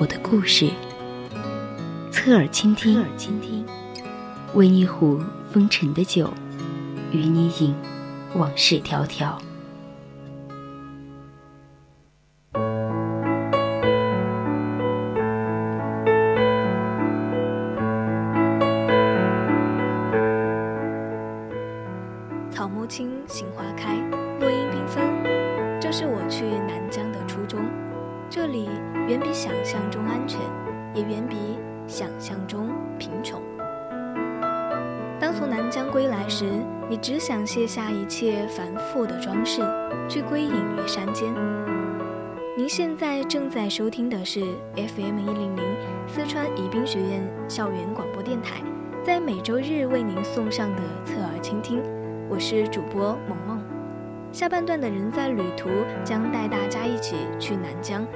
我的故事，侧耳倾听，侧耳倾听，温一壶。风尘的酒，与你饮，往事迢迢。草木青，杏花开，落英缤纷。这是我去南疆的初衷。这里远比想象中安全，也远比想象中贫穷。当从南疆归来时，你只想卸下一切繁复的装饰，去归隐于山间。您现在正在收听的是 FM 一零零四川宜宾学院校园广播电台，在每周日为您送上的侧耳倾听，我是主播萌萌。下半段的人在旅途将带大家一起去南疆，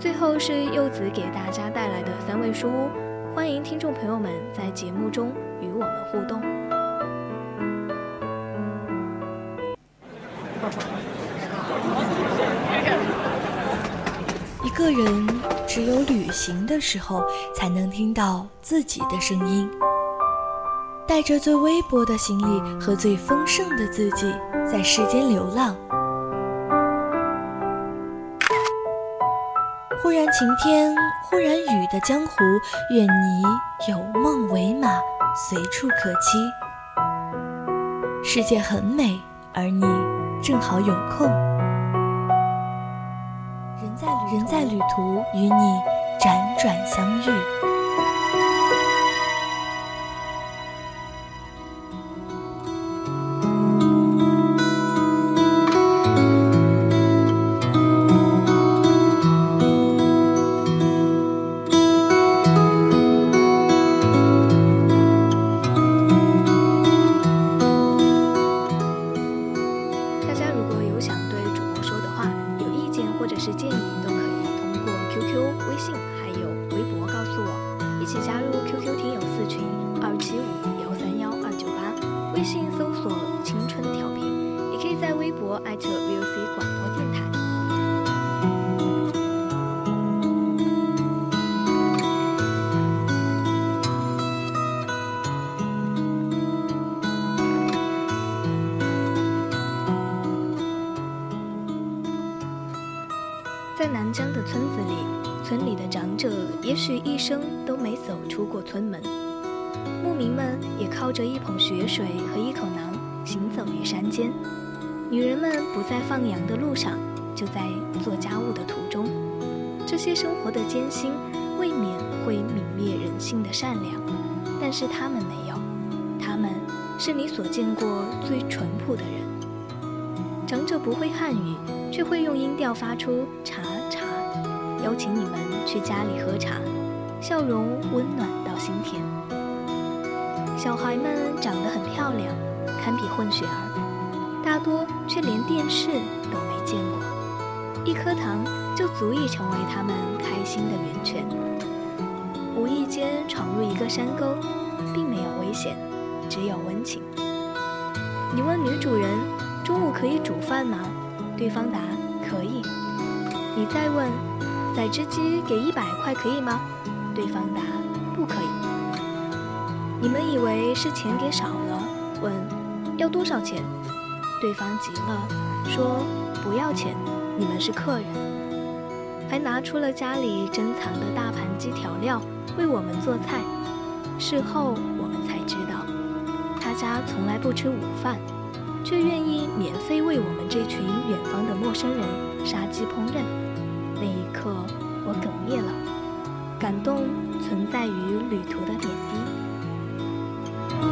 最后是柚子给大家带来的三味书屋，欢迎听众朋友们在节目中。与我们互动。一个人只有旅行的时候，才能听到自己的声音。带着最微薄的行李和最丰盛的自己，在世间流浪。忽然晴天，忽然雨的江湖，愿你有梦为马。随处可栖，世界很美，而你正好有空。人在人在旅途，与你辗转相遇。微信搜索青春调频，也可以在微博 @voc 广播电台。在南疆的村子里，村里的长者也许一生都没走出过村门。靠着一捧雪水和一口馕行走于山间，女人们不在放羊的路上，就在做家务的途中。这些生活的艰辛，未免会泯灭人性的善良，但是他们没有，他们是你所见过最淳朴的人。长者不会汉语，却会用音调发出茶茶，邀请你们去家里喝茶，笑容温暖。孩们长得很漂亮，堪比混血儿，大多却连电视都没见过。一颗糖就足以成为他们开心的源泉。无意间闯入一个山沟，并没有危险，只有温情。你问女主人。中午可以煮饭吗？对方答：可以。你再问，宰只鸡给一百块可以吗？对方答：不可以。你们以为是钱给少了？问要多少钱？对方急了，说不要钱，你们是客人。还拿出了家里珍藏的大盘鸡调料为我们做菜。事后我们才知道，他家从来不吃午饭。却愿意免费为我们这群远方的陌生人杀鸡烹饪，那一刻我哽咽了。感动存在于旅途的点滴。走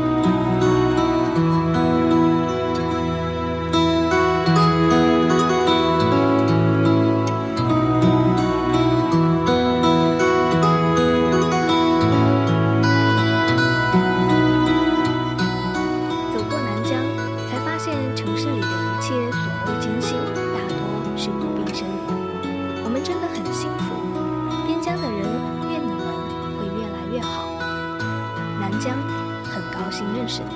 过南疆才发现城市里的一切所谓艰辛大多是不必声明我们真的很幸福。新认识你。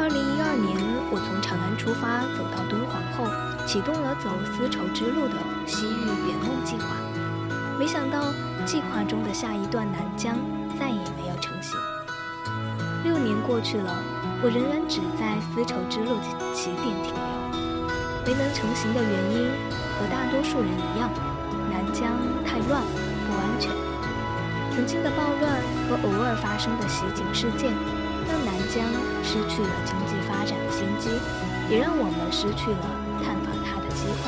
二零一二年，我从长安出发，走到敦煌后，启动了走丝绸之路的西域圆梦计划。没想到，计划中的下一段南疆再也没有成型。六年过去了，我仍然只在丝绸之路的起点停留。没能成型的原因，和大多数人一样，南疆太乱不安全。曾经的暴乱和偶尔发生的袭警事件，让南疆失去了经济发展的先机，也让我们失去了探访它的机会。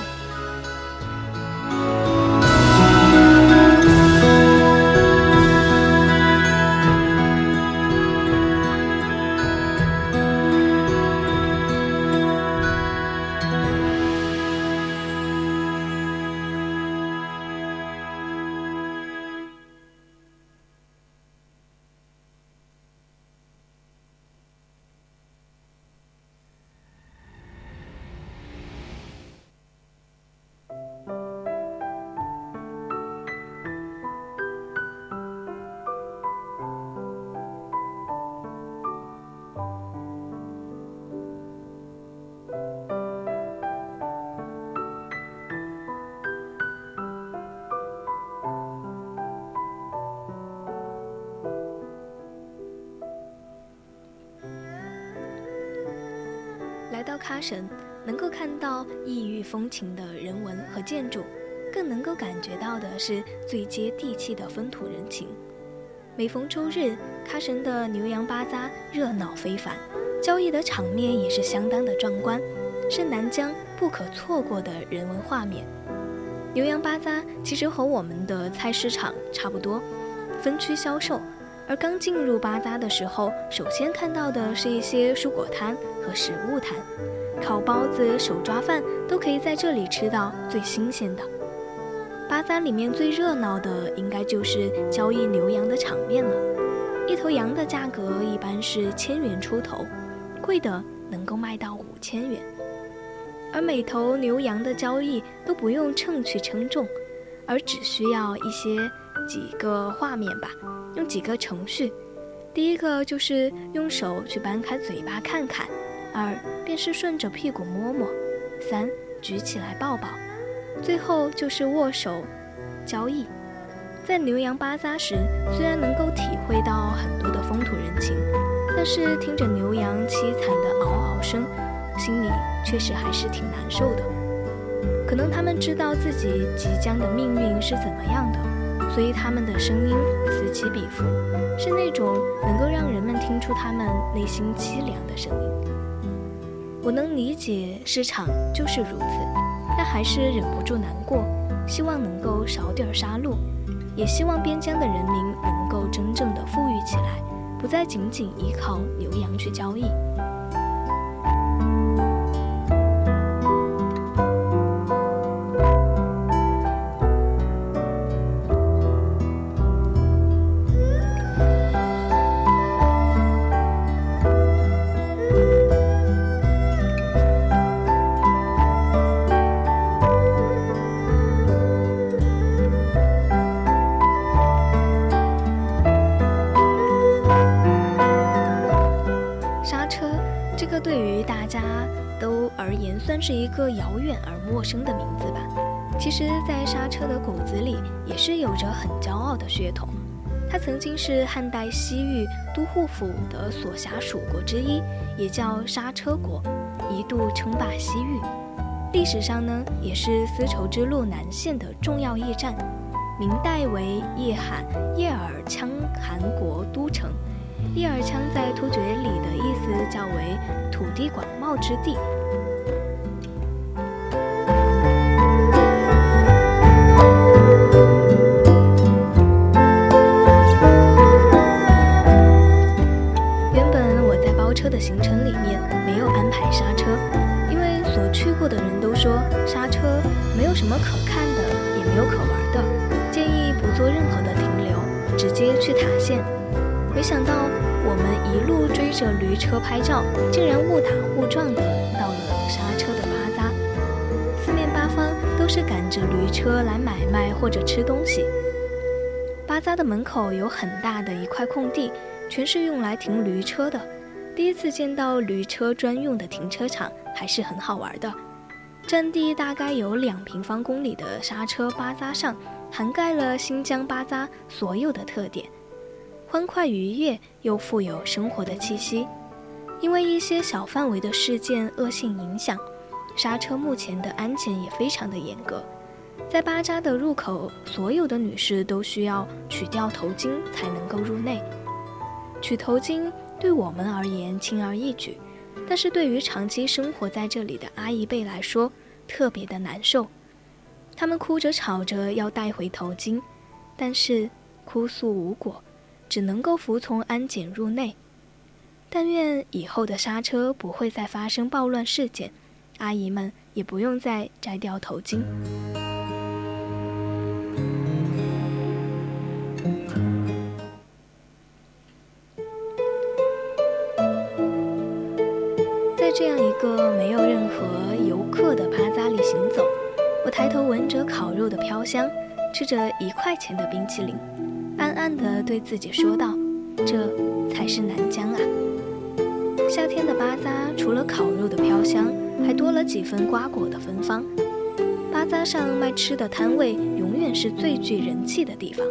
喀什，能够看到异域风情的人文和建筑，更能够感觉到的是最接地气的风土人情。每逢周日，喀什的牛羊巴扎热闹非凡，交易的场面也是相当的壮观，是南疆不可错过的人文画面。牛羊巴扎其实和我们的菜市场差不多，分区销售。而刚进入巴扎的时候，首先看到的是一些蔬果摊和食物摊，烤包子、手抓饭都可以在这里吃到最新鲜的。巴扎里面最热闹的应该就是交易牛羊的场面了，一头羊的价格一般是千元出头，贵的能够卖到五千元。而每头牛羊的交易都不用秤去称重，而只需要一些几个画面吧。用几个程序，第一个就是用手去掰开嘴巴看看，二便是顺着屁股摸摸，三举起来抱抱，最后就是握手交易。在牛羊巴扎时，虽然能够体会到很多的风土人情，但是听着牛羊凄惨的嗷嗷声，心里确实还是挺难受的。可能他们知道自己即将的命运是怎么样的。所以他们的声音此起彼伏，是那种能够让人们听出他们内心凄凉的声音。我能理解市场就是如此，但还是忍不住难过，希望能够少点杀戮，也希望边疆的人民能够真正的富裕起来，不再仅仅依靠牛羊去交易。算是一个遥远而陌生的名字吧。其实，在刹车的骨子里，也是有着很骄傲的血统。它曾经是汉代西域都护府的所辖属国之一，也叫刹车国，一度称霸西域。历史上呢，也是丝绸之路南线的重要驿站。明代为叶罕叶尔羌汗国都城。叶尔羌在突厥里的意思叫为土地广袤之地。说刹车没有什么可看的，也没有可玩的，建议不做任何的停留，直接去塔县。没想到我们一路追着驴车拍照，竟然误打误撞的到了刹车的巴扎。四面八方都是赶着驴车来买卖或者吃东西。巴扎的门口有很大的一块空地，全是用来停驴车的。第一次见到驴车专用的停车场，还是很好玩的。占地大概有两平方公里的刹车巴扎上，涵盖了新疆巴扎所有的特点，欢快愉悦又富有生活的气息。因为一些小范围的事件恶性影响，刹车目前的安检也非常的严格。在巴扎的入口，所有的女士都需要取掉头巾才能够入内。取头巾。对我们而言轻而易举，但是对于长期生活在这里的阿姨辈来说特别的难受。他们哭着吵着要带回头巾，但是哭诉无果，只能够服从安检入内。但愿以后的刹车不会再发生暴乱事件，阿姨们也不用再摘掉头巾。没有任何游客的巴扎里行走，我抬头闻着烤肉的飘香，吃着一块钱的冰淇淋，暗暗地对自己说道：“这才是南疆啊！”夏天的巴扎除了烤肉的飘香，还多了几分瓜果的芬芳。巴扎上卖吃的摊位永远是最具人气的地方，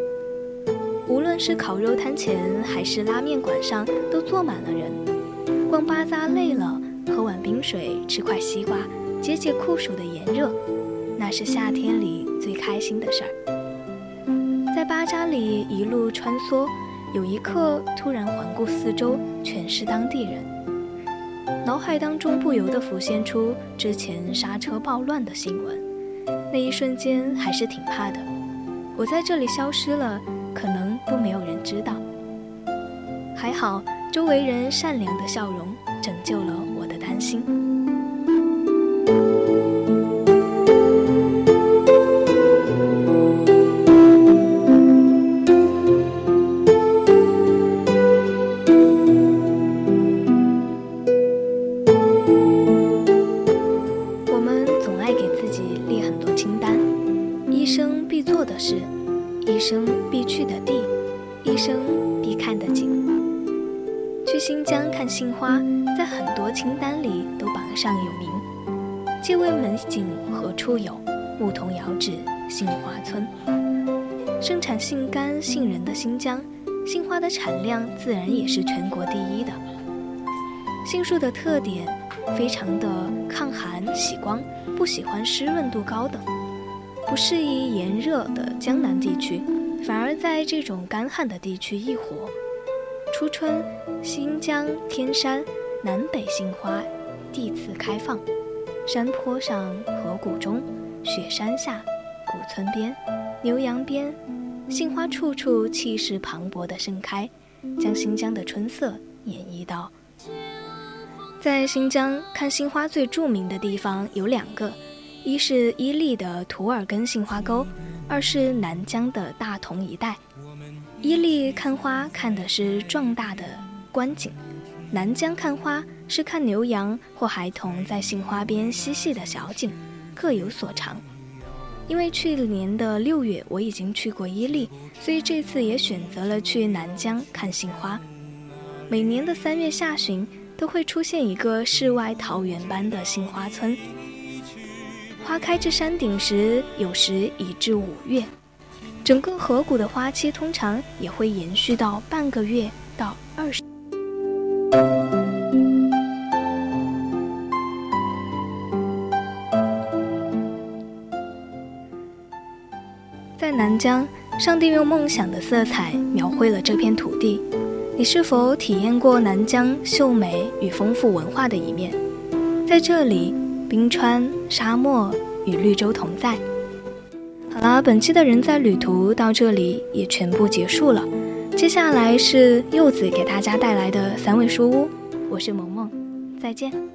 无论是烤肉摊前还是拉面馆上，都坐满了人。逛巴扎累了。喝碗冰水，吃块西瓜，解解酷暑的炎热，那是夏天里最开心的事儿。在巴扎里一路穿梭，有一刻突然环顾四周，全是当地人，脑海当中不由得浮现出之前刹车暴乱的新闻。那一瞬间还是挺怕的。我在这里消失了，可能都没有人知道。还好，周围人善良的笑容拯救了我的担心。去新疆看杏花。在很多清单里都榜上有名。借问美景何处有？牧童遥指杏花村。盛产杏干杏仁的新疆，杏花的产量自然也是全国第一的。杏树的特点，非常的抗寒喜光，不喜欢湿润度高的，不适宜炎热的江南地区，反而在这种干旱的地区易活。初春，新疆天山。南北杏花地次开放，山坡上、河谷中、雪山下、古村边、牛羊边，杏花处处气势磅礴地盛开，将新疆的春色演绎到。在新疆看杏花最著名的地方有两个，一是伊犁的图尔根杏花沟，二是南疆的大同一带。伊犁看花看的是壮大的观景。南疆看花是看牛羊或孩童在杏花边嬉戏的小景，各有所长。因为去年的六月我已经去过伊犁，所以这次也选择了去南疆看杏花。每年的三月下旬都会出现一个世外桃源般的杏花村，花开至山顶时，有时已至五月。整个河谷的花期通常也会延续到半个月到二十。在南疆，上帝用梦想的色彩描绘了这片土地。你是否体验过南疆秀美与丰富文化的一面？在这里，冰川、沙漠与绿洲同在。好了，本期的人在旅途到这里也全部结束了。接下来是柚子给大家带来的三味书屋，我是萌萌，再见。